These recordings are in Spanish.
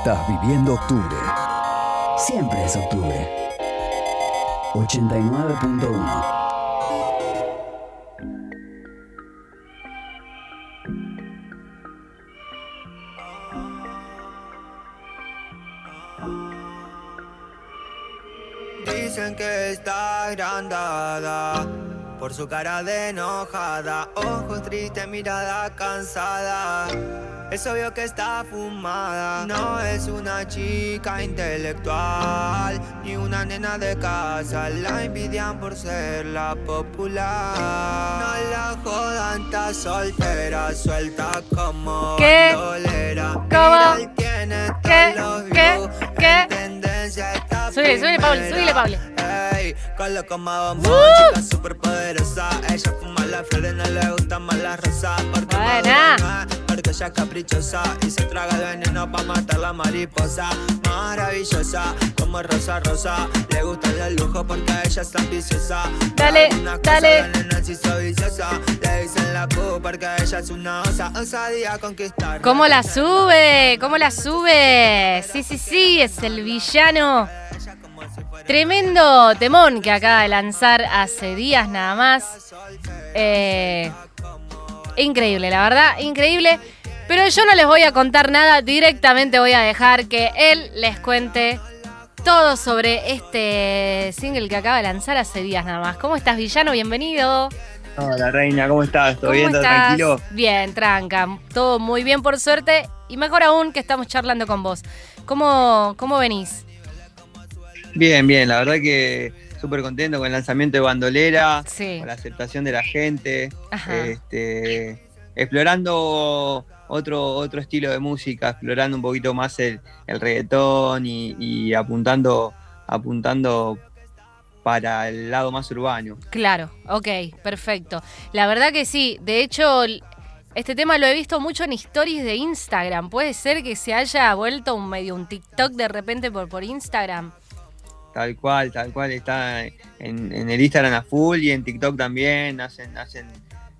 Estás viviendo octubre. Siempre es octubre. 89.1 por su cara de enojada, ojos tristes, mirada cansada. Es obvio que está fumada. No es una chica intelectual ni una nena de casa. La envidian por ser la popular. No la jodan, está soltera, suelta como ¿Qué? bandolera. ¿Cómo? Mira, tiene ¿Qué? ¿Qué? ¿Qué? En tendencia está Súbele, súbele, Ey, con lo como Uh. chica super poderosa. Ella fuma las flores, no le gustan más las rosas. Porque Buena. madura porque ella es caprichosa y se traga el veneno para matar la mariposa. Maravillosa, como rosa rosa. Le gustan los lujos porque ella es ambiciosa. Dale, Algunas cosas dale. la nena se hizo viciosa. Le dicen la Q porque ella es una osa. Osadía a conquistar. ¿Cómo la sube? ¿Cómo la sube? Sí, sí, sí, es el villano. Tremendo temón que acaba de lanzar hace días nada más. Eh, increíble, la verdad, increíble. Pero yo no les voy a contar nada, directamente voy a dejar que él les cuente todo sobre este single que acaba de lanzar hace días nada más. ¿Cómo estás, villano? Bienvenido. Hola Reina, ¿cómo estás? ¿Todo ¿Cómo bien? ¿Todo estás? tranquilo? Bien, tranca. Todo muy bien, por suerte. Y mejor aún que estamos charlando con vos. ¿Cómo, cómo venís? Bien, bien, la verdad que súper contento con el lanzamiento de Bandolera, Sí. con la aceptación de la gente, este, explorando otro, otro estilo de música, explorando un poquito más el, el reggaetón y, y apuntando, apuntando para el lado más urbano. Claro, ok, perfecto. La verdad que sí. De hecho, este tema lo he visto mucho en stories de Instagram. Puede ser que se haya vuelto un medio un TikTok de repente por, por Instagram. Tal cual, tal cual, está en, en el Instagram a full y en TikTok también, hacen, hacen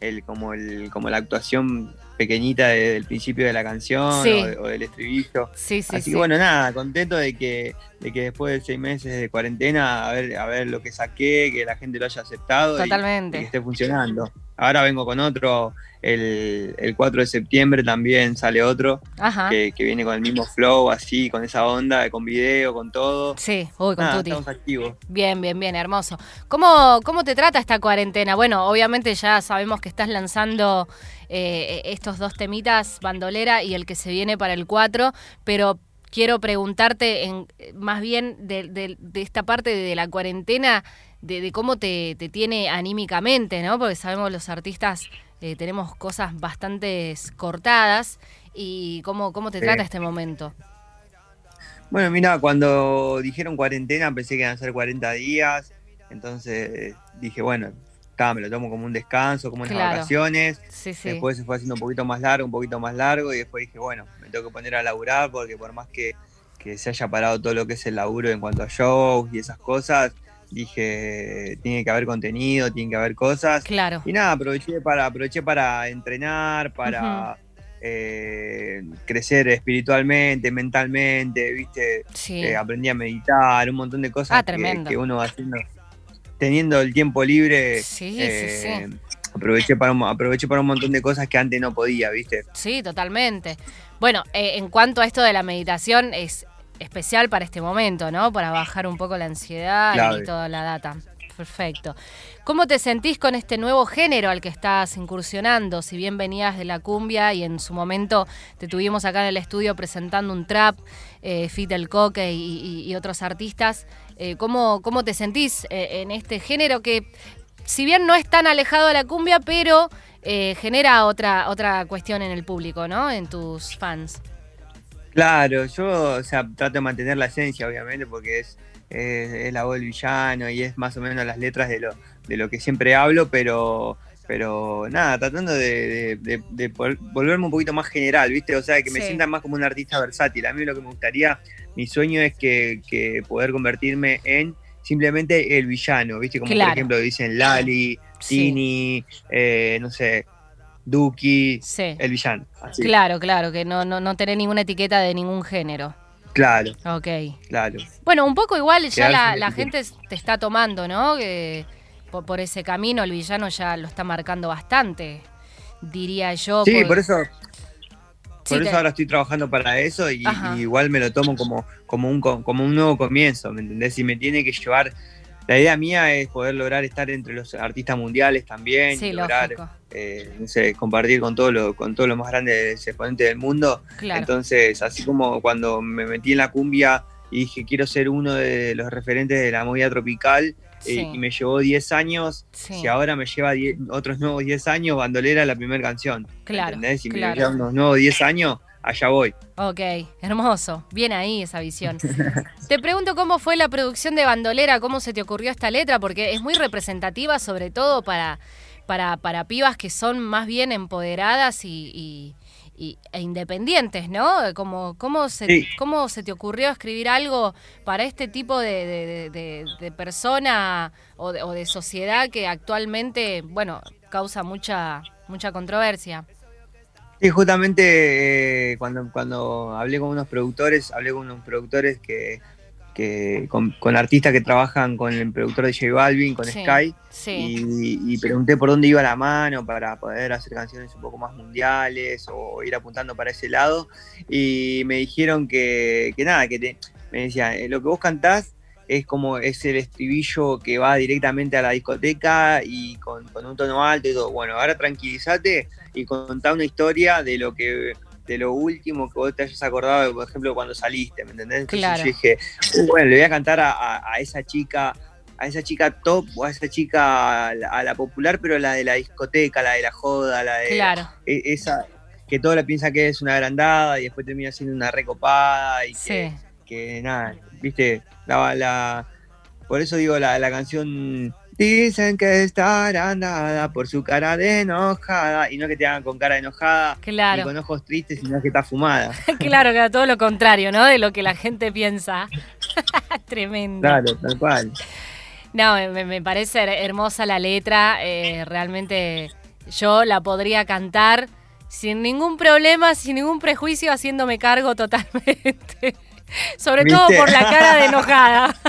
el, como, el, como la actuación pequeñita de- del principio de la canción Sí. o, de- o del estribillo. Sí, sí, Así sí. que bueno, nada, contento de que, de que después de seis meses de cuarentena, a ver, a ver lo que saqué, que la gente lo haya aceptado y- y, Totalmente. que esté funcionando. Ahora vengo con otro, el, el 4 de septiembre también sale otro, que, que viene con el mismo flow, así, con esa onda, con video, con todo. Sí, uy, con Nada, estamos activos. Bien, bien, bien, hermoso. ¿Cómo, ¿Cómo te trata esta cuarentena? Bueno, obviamente ya sabemos que estás lanzando eh, estos dos temitas, Bandolera y el que se viene para el 4, pero quiero preguntarte en, más bien de, de- de esta parte de la cuarentena, de, de cómo te, te tiene anímicamente, ¿no? Porque sabemos los artistas eh, tenemos cosas bastante cortadas y cómo, cómo te Sí. trata este momento. Bueno, mira, cuando dijeron cuarentena pensé que iban a ser 40 días, entonces dije, bueno, está, me lo tomo como un descanso, como unas Claro. vacaciones. Sí, sí. Después se fue haciendo un poquito más largo, un poquito más largo, y después dije, bueno, me tengo que poner a laburar porque por más que, que se haya parado todo lo que es el laburo en cuanto a shows y esas cosas, dije, tiene que haber contenido, tiene que haber cosas. Claro. Y nada, aproveché para, aproveché para entrenar, para eh, crecer espiritualmente, mentalmente, viste, Sí. Eh, aprendí a meditar, un montón de cosas Ah, que, que uno va haciendo. Teniendo el tiempo libre, Sí, sí, eh, sí. aproveché para un, aproveché para un montón de cosas que antes no podía, ¿viste? Sí, totalmente. Bueno, eh, en cuanto a esto de la meditación, es especial para este momento, ¿no? Para bajar un poco la ansiedad Clave. y toda la data. Perfecto. ¿Cómo te sentís con este nuevo género al que estás incursionando? Si bien venías de la cumbia y en su momento te tuvimos acá en el estudio presentando un trap, eh, Fit el Coque y, y- y otros artistas, eh, ¿cómo, ¿cómo te sentís eh, en este género que, si bien no es tan alejado de la cumbia, pero eh, genera otra, otra cuestión en el público, ¿no? En tus fans. Claro, yo o sea, trato de mantener la esencia, obviamente, porque es, es, es la voz del villano y es más o menos las letras de lo, de lo que siempre hablo, pero, pero nada, tratando de, de- de- de vol- volverme un poquito más general, ¿viste? O sea, que me Sí. sienta más como un artista versátil. A mí lo que me gustaría, mi sueño es que, que poder convertirme en simplemente el villano, ¿viste? Como Claro. por ejemplo dicen Lali, Sí. Tini, eh, no sé, Duki, Sí. el villano. Así. Claro, claro, que no, no, no tener ninguna etiqueta de ningún género. Claro, Ok. claro. Bueno, un poco igual ya la, gente te está tomando, ¿no? Que por, por ese camino el villano ya lo está marcando bastante, diría yo. Sí, por eso, Sí, por te- eso ahora estoy trabajando para eso y, igual me lo tomo como, como, un, co- como un nuevo comienzo, ¿me entendés? Y me tiene que llevar... La idea mía es poder lograr estar entre los artistas mundiales también, Sí, y lograr, eh, no sé, compartir con todo lo, con todo lo más grande exponentes del mundo. Claro. Entonces, así como cuando me metí en la cumbia y dije quiero ser uno de los referentes de la movida tropical, eh, Sí. y me llevó 10 años, Sí. si ahora me lleva 10 otros nuevos 10 años, Bandolera la primera canción. Claro, ¿Entendés? Si claro. me llevan unos nuevos 10 años, allá voy. Ok, hermoso. Bien ahí esa visión. Te pregunto cómo fue la producción de Bandolera, cómo se te ocurrió esta letra, porque es muy representativa sobre todo para, para, para pibas que son más bien empoderadas y, y- y- e independientes, ¿no? Como, ¿cómo, se, Sí. ¿Cómo se te ocurrió escribir algo para este tipo de, de- de- de- de persona o de, o de sociedad que actualmente, bueno, causa mucha, mucha controversia? Sí, justamente eh, cuando, cuando hablé con unos productores, hablé con unos productores que, que con, con artistas que trabajan con el productor de J Balvin, con Sí, Sky, Sí, y, y pregunté por dónde iba la mano para poder hacer canciones un poco más mundiales o ir apuntando para ese lado. Y me dijeron que, que nada, que te- me decían, "Eh, lo que vos cantás es como es el estribillo que va directamente a la discoteca y con, con un tono alto y todo. Bueno, ahora tranquilízate y contá una historia de lo que de lo último que vos te hayas acordado, por ejemplo, cuando saliste, ¿me entendés? Entonces Claro. yo dije, "Uh, bueno, le voy a cantar a, a- a esa chica a esa chica top o a esa chica a la, a la popular, pero la de la discoteca, la de la joda, la de claro. e- esa que todo la piensa que es una agrandada y después termina siendo una recopada y Sí. que, que nada, viste, la, la- por eso digo la, la canción Dicen que está agrandada por su cara de enojada y no que te hagan con cara de enojada ni Claro. con ojos tristes, sino que está fumada. Claro, que era todo lo contrario, ¿no? De lo que la gente piensa. Tremendo. Claro, tal cual. No, me, me parece her- hermosa la letra. eh, realmente yo la podría cantar sin ningún problema, sin ningún prejuicio, haciéndome cargo totalmente. Sobre todo por la cara de enojada.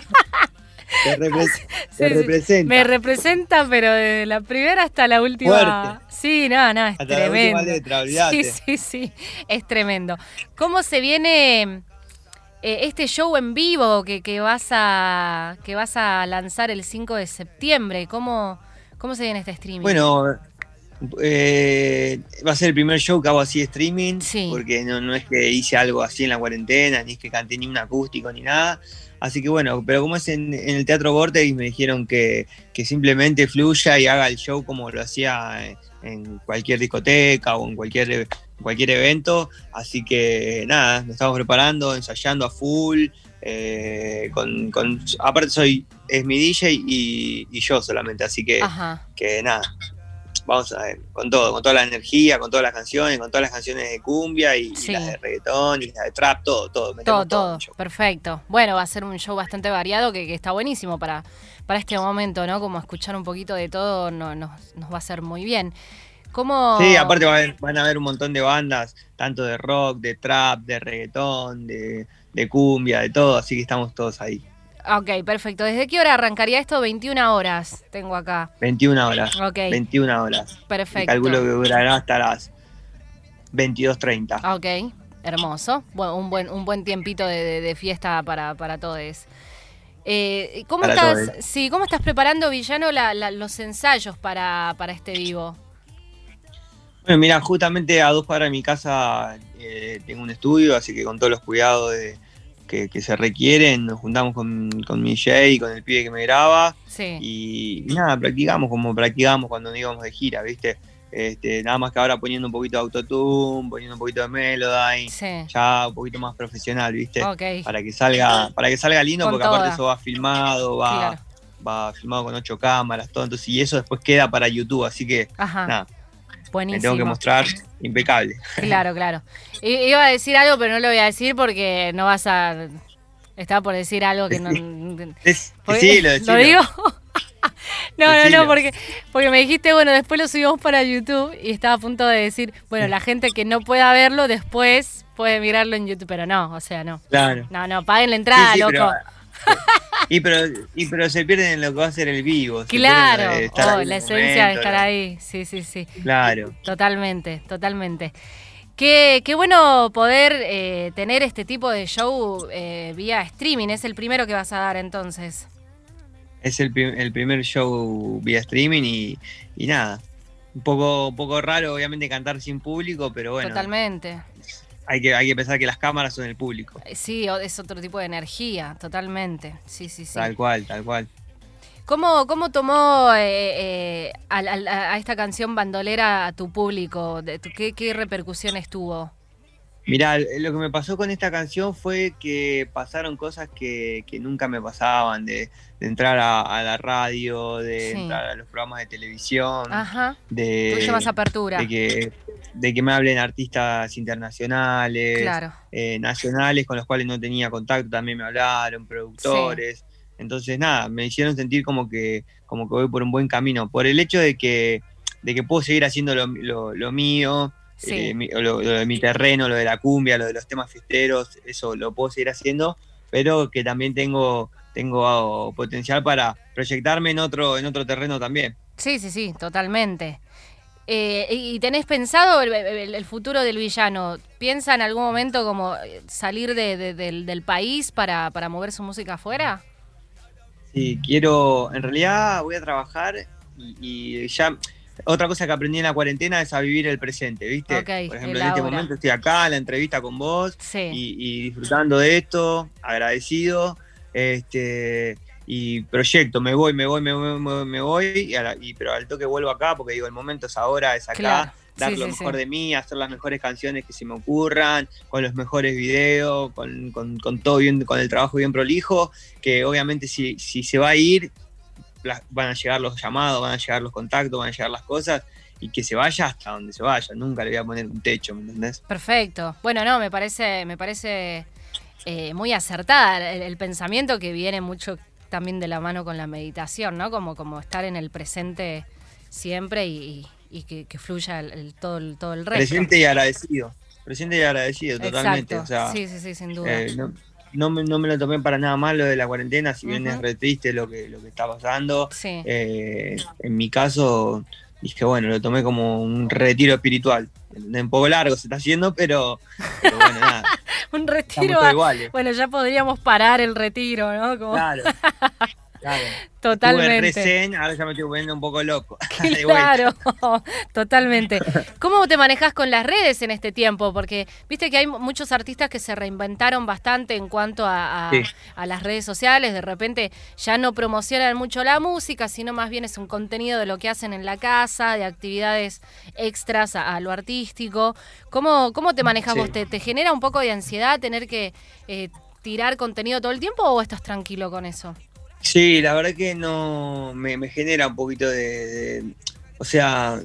Te, repre- Sí, te sí. representa. Me representa, pero de la primera hasta la última. Fuerte. Sí, no, no, es Hasta la tremendo. última letra. Sí, sí, sí, es tremendo. ¿Cómo se viene eh, este show en vivo que, que vas a que vas a lanzar el 5 de septiembre? ¿Cómo, cómo se viene este streaming? Bueno, eh, va a ser el primer show que hago así de streaming, Sí. porque no, no es que hice algo así en la cuarentena, ni es que canté ni un acústico ni nada. Así que bueno, pero como es en, en el Teatro Vortex, me dijeron que, que simplemente fluya y haga el show como lo hacía en, cualquier discoteca o en cualquier, cualquier evento. Así que nada, nos estamos preparando, ensayando a full. eh, con, con- aparte soy, es mi DJ y, y yo solamente, así que Ajá. que nada, vamos a ver, con todo, con toda la energía, con todas las canciones, con todas las canciones de cumbia y, las de reggaetón y las de trap, todo, todo, Todo, todo. Perfecto. Bueno, va a ser un show bastante variado que, que está buenísimo para, para este momento, ¿no? Como escuchar un poquito de todo no, nos, nos va a hacer muy bien. ¿Cómo... Sí, aparte va a haber- van a haber un montón de bandas, tanto de rock, de trap, de reggaetón, de, de cumbia, de todo, así que estamos todos ahí. Ok, perfecto. ¿Desde qué hora arrancaría esto? 21 horas tengo acá. 21 horas. Ok, 21 horas. Y perfecto. calculo que durará hasta las 22.30. Ok, hermoso. Bueno, un buen, un buen tiempito de, de- de fiesta para, para todos. Eh, ¿Cómo Para estás? Sí, ¿cómo estás preparando, Villano, la- la- los ensayos para, para este vivo? Bueno, mira, justamente a dos cuadras de mi casa eh, tengo un estudio, así que con todos los cuidados de- que, que se requieren, nos juntamos con, con mi Jay, con el pibe que me graba, Sí. y, y nada, practicamos como practicamos cuando íbamos de gira, ¿viste? Este, nada más que ahora poniendo un poquito de autotune, poniendo un poquito de Melodyne, Sí. ya un poquito más profesional, ¿viste? Ok. Para que salga, para que salga lindo, Con porque aparte eso va filmado, va, Claro. va filmado con ocho cámaras, todo, entonces, y eso después queda para YouTube, así que Ajá. nada, me Buenísimo. tengo que mostrar impecable. Claro, claro. Iba a decir algo, pero no lo voy a decir porque no vas a. Estaba por decir algo que no. Es, sí, lo, ¿Lo digo? No, no, no, porque, porque me dijiste, bueno, después lo subimos para YouTube y estaba a punto de decir, bueno, la gente que no pueda verlo después puede mirarlo en YouTube, pero no, o sea, no. Claro. No, no, paguen la entrada, Sí, sí, loco. pero- y, pero, y pero se pierden en lo que va a ser el vivo. claro, estar oh, la esencia de estar la- ahí, sí, sí, sí. Claro. Totalmente, totalmente. Qué, qué bueno poder eh, tener este tipo de show eh, vía streaming. Es el primero que vas a dar entonces. Es el, el primer show vía streaming y, y nada. Un poco, un poco raro, obviamente, cantar sin público, pero bueno, Totalmente. Hay que, hay que pensar que las cámaras son el público. Eh, Sí, es otro tipo de energía, totalmente. Sí, sí, sí. Tal cual, tal cual. ¿Cómo, cómo tomó eh, eh, a, esta canción bandolera a tu público? ¿Qué, qué repercusiones tuvo? Mirá, lo que me pasó con esta canción fue que pasaron cosas que, que nunca me pasaban, de, de entrar a, a la radio, de Sí. entrar a los programas de televisión, Ajá. de, más apertura. de que, de que me hablen artistas internacionales, Claro. eh, nacionales con los cuales no tenía contacto, también me hablaron, productores. Entonces, nada, me hicieron sentir como que, como que voy por un buen camino. Por el hecho de que, de que puedo seguir haciendo lo, lo- lo mío, Sí. eh, mi- lo, lo de mi terreno, lo de la cumbia, lo de los temas fiesteros, eso lo puedo seguir haciendo, pero que también tengo, tengo ah, potencial para proyectarme en otro, en otro terreno también. Sí, sí, sí, totalmente. Eh, ¿Y tenés pensado el, el- el futuro del villano? ¿Piensa en algún momento como eh, salir de- de- del, del país para, para mover su música afuera? Sí, quiero, en realidad voy a trabajar y, y ya, otra cosa que aprendí en la cuarentena es a vivir el presente, ¿viste? Ok, Por ejemplo, en este momento estoy acá, en la entrevista con vos, Sí. y, y disfrutando de esto, agradecido, este, y proyecto, me voy, me voy, me voy, me voy, me voy, y la- y- pero al toque vuelvo acá, porque digo, el momento es ahora, es acá, Claro. dar Sí, lo sí, mejor de mí, hacer las mejores canciones que se me ocurran, con los mejores videos, con, con- con todo bien, con el trabajo bien prolijo, que obviamente si, si se va a ir, las- van a llegar los llamados, van a llegar los contactos, van a llegar las cosas, y que se vaya hasta donde se vaya, nunca le voy a poner un techo, ¿me entendés? Perfecto. Bueno, no, me parece, me parece eh, muy acertada el, el pensamiento que viene mucho también de la mano con la meditación, ¿no? Como, como estar en el presente siempre y, y que, que fluya el, el- todo, el, todo el resto. Presente y agradecido, presente y agradecido, totalmente, o sea... sí, sí, sí, sin duda. Eh, no, no me, no me lo tomé para nada mal lo de la cuarentena, si bien es re triste lo que, lo que está pasando. sí. eh, en mi caso, dije, bueno, lo tomé como un retiro espiritual. Un poco largo se está haciendo, pero, pero bueno, nada, Un retiro. iguales. Bueno, ya podríamos parar el retiro, ¿no? Como, Claro, claro. Totalmente. ahora ya me estoy poniendo un poco loco. Claro, totalmente. ¿Cómo te manejas con las redes en este tiempo? Porque viste que hay muchos artistas que se reinventaron bastante en cuanto a, a- Sí. a las redes sociales. De repente ya no promocionan mucho la música, sino más bien es un contenido de lo que hacen en la casa, de actividades extras a, a lo artístico. ¿Cómo, cómo te manejas Sí. vos? ¿Te, te genera un poco de ansiedad tener que eh, tirar contenido todo el tiempo o estás tranquilo con eso? Sí, la verdad que no me, me genera un poquito de, de- o sea,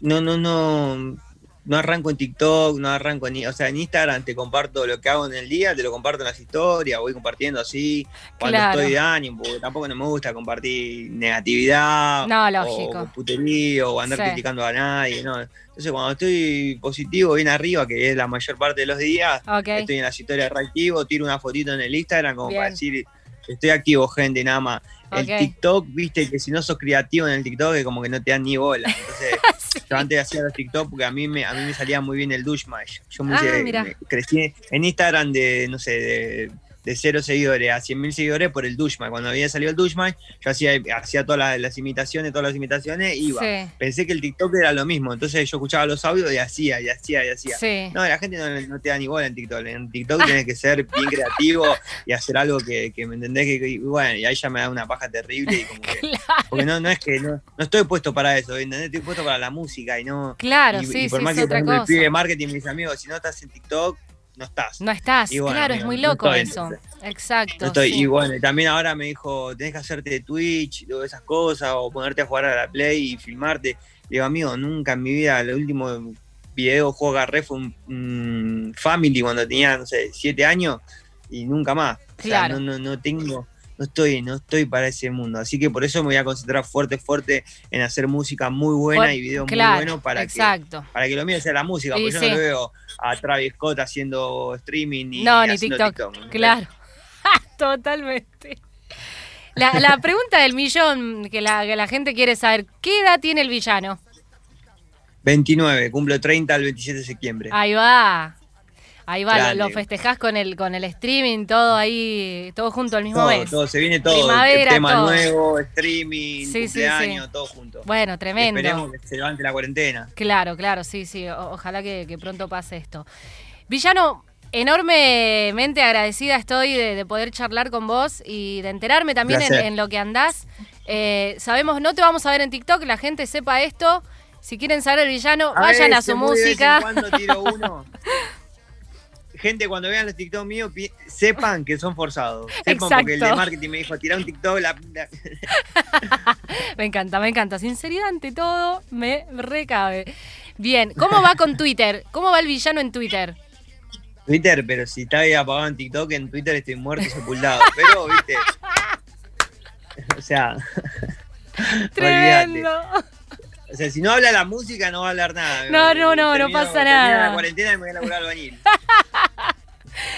no, no, no, no arranco en TikTok, no arranco en, o sea, en Instagram te comparto lo que hago en el día, te lo comparto en las historias, voy compartiendo así, cuando Claro. estoy de ánimo, porque tampoco no me gusta compartir negatividad, No, lógico. o puterío, o andar Sí. criticando a nadie, ¿no? Entonces cuando estoy positivo, bien arriba, que es la mayor parte de los días, estoy en las historias reactivo, tiro una fotito en el Instagram como para decir, estoy activo, gente, nada más. El Ok. TikTok, viste que si no sos creativo en el TikTok es como que no te dan ni bola. Entonces, yo antes hacía los TikTok porque a mí me, a mí me salía muy bien el douche Yo me, Ah, hice- me crecí en Instagram de, no sé, de, de cero seguidores a 100 mil seguidores por el douche Cuando había salido el douche yo hacía, hacía todas las, las imitaciones, todas las imitaciones, iba. Sí, Pensé que el TikTok era lo mismo, entonces yo escuchaba los audios y hacía, y hacía, y hacía. sí. No, la gente no, no te da ni bola en TikTok. En TikTok tienes que ser bien creativo y hacer algo que, que me entendés que, que- bueno, y ahí ya me da una paja terrible y como que, Claro, porque no, no es que no, no estoy puesto para eso, ¿entendés? Estoy puesto para la música y no. claro, y, sí, y por sí, más que otra cosa. pibe de marketing, mis amigos, si no estás en TikTok, no estás. No estás, Y bueno, claro, es muy loco eso. Exacto. No estoy, sí. y bueno, y también ahora me dijo, tenés que hacerte de Twitch, todas esas cosas, o ponerte a jugar a la Play y filmarte. Le digo, amigo, nunca en mi vida, el último video juego agarré fue un, Family cuando tenía, no sé, siete años y nunca más. O sea, Claro. no, no, no tengo, no estoy, no estoy para ese mundo. Así que por eso me voy a concentrar fuerte, fuerte en hacer música muy buena Por- y videos claro, muy buenos para que, para que lo mío sea la música, Y porque yo sí. no lo veo a Travis Scott haciendo streaming ni, no, ni TikTok. claro. Totalmente. La, la pregunta del millón que la, que la gente quiere saber, ¿qué edad tiene el villano? 29, cumplo 30 el 27 de septiembre. Ahí va. Ahí va, lo, Grande. lo festejás con el, con el streaming, todo ahí, todo junto al mismo todo, mes. todo, se viene todo. Primavera, tema todo. nuevo, streaming, Sí, sí, cumpleaños, sí. todo junto. Bueno, tremendo. Esperemos que se levante la cuarentena. Claro, claro, sí, sí. o- ojalá que, que pronto pase esto. Villano, enormemente agradecida estoy de, de poder charlar con vos y de enterarme también en, lo que andás. Eh, sabemos, no te vamos a ver en TikTok, la gente sepa esto. Si quieren saber el villano, vayan a su música. cuando tiro uno. Gente, cuando vean los TikTok míos, sepan que son forzados. Sepan porque el de Exacto. marketing me dijo, tira un TikTok, la, Me encanta, me encanta. Sinceridad ante todo, me recabe. Bien, ¿cómo va con Twitter? ¿Cómo va el villano en Twitter? Twitter, pero si está ahí apagado en TikTok, en Twitter estoy muerto y sepultado. Pero, viste. O sea. Tremendo. O sea, si no habla la música, no va a hablar nada. No, no, no, no Termino- pasa termino nada. la cuarentena y me voy a laburar albañil.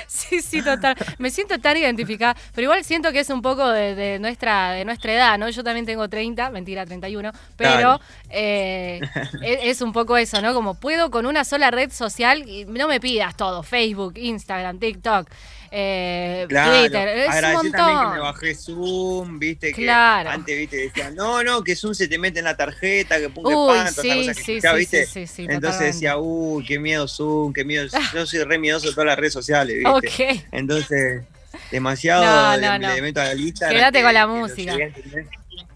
Sí, sí, total. Me siento tan identificada, pero igual siento que es un poco de, de nuestra de nuestra edad, ¿no? Yo también tengo 30, mentira, 31, pero eh, es, es un poco eso, ¿no? Como puedo con una sola red social y no me pidas todo, Facebook, Instagram, TikTok, eh, Claro, Twitter, es un agradecí también que me montón. bajé Zoom, viste, que Claro. antes, viste, decían, no, no, que Zoom se te mete en la tarjeta, que que Uy, pan, todas sí, cosas que sí, viste. sí, Entonces totalmente. decía, uy, qué miedo Zoom, qué miedo. Yo soy re miedoso de todas las redes sociales, viste. Ok. Entonces, demasiado No, le, no, no. le meto a la lista. Quédate con la música.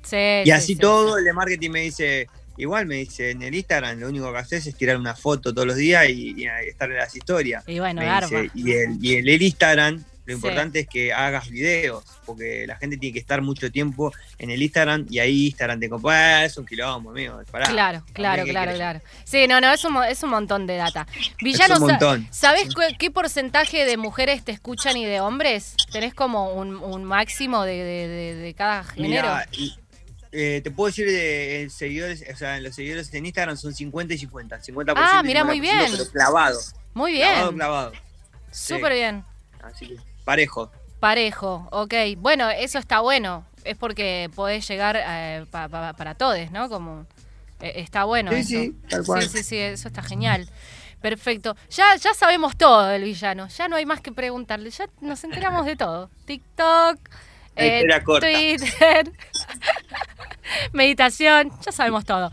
Sí, Y sí, así sí, todo, el de marketing me dice, igual me dice, en el Instagram lo único que haces es tirar una foto todos los días y, y estar en las historias. Y bueno, dice, y el, y el, el Instagram, lo Sí. importante es que hagas videos, porque la gente tiene que estar mucho tiempo en el Instagram y ahí Instagram te compra, ah, es un quilombo, amigo. Pará. Claro, claro, ¿qué claro, querés? claro. Sí, no, no, es un, es un montón de data. Villano, un sa- montón. ¿sabés cu- qué porcentaje de mujeres te escuchan y de hombres? ¿Tenés como un, un máximo de, de- de- de cada género? Mira, y, eh, te puedo decir de eh, seguidores, o sea, los seguidores en Instagram son 50 y 50. 50% Ah, y mirá, muy 50%, bien. Pero clavado. Muy Clavado, bien, clavado. súper bien. Así que, parejo. Parejo, ok. Bueno, eso está bueno. Es porque podés llegar eh, pa- pa- para todos, ¿no? Como eh, está bueno. Sí, eso. sí, tal cual. Sí, sí, sí, eso está genial. Perfecto. Ya, ya sabemos todo del villano. Ya no hay más que preguntarle. Ya nos enteramos de todo. TikTok, eh, corta. Twitter, meditación. Ya sabemos todo.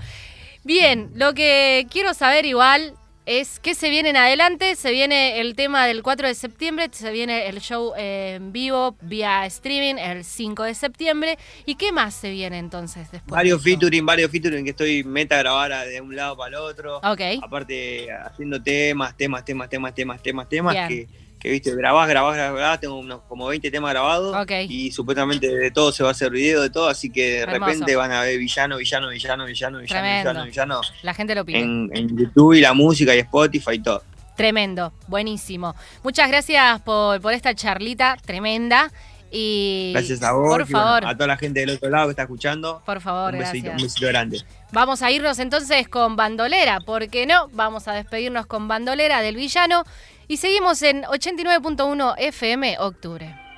Bien, lo que quiero saber igual es qué se viene en adelante. Se viene el tema del 4 de septiembre, se viene el show en vivo vía streaming el 5 de septiembre. ¿Y qué más se viene entonces después? Varios de featuring, varios featuring que estoy meta a grabar de un lado para el otro. Ok. Aparte, haciendo temas, temas, temas, temas, temas, temas, temas, que, que, viste, grabás, grabás, grabás, tengo unos como 20 temas grabados Ok. y supuestamente de todo se va a hacer video, de todo, así que de Hermoso. repente van a ver villano, villano, villano, villano, villano, Tremendo. villano, villano La gente lo pide. en, en YouTube y la música y Spotify y todo. Tremendo, buenísimo. Muchas gracias por, por esta charlita tremenda. Y Gracias a vos, Por bueno, favor, a toda la gente del otro lado que está escuchando. por favor, un besito, gracias. un besito grande. Vamos a irnos entonces con Bandolera, ¿por qué no? Vamos a despedirnos con Bandolera del villano y seguimos en 89.1 FM Octubre.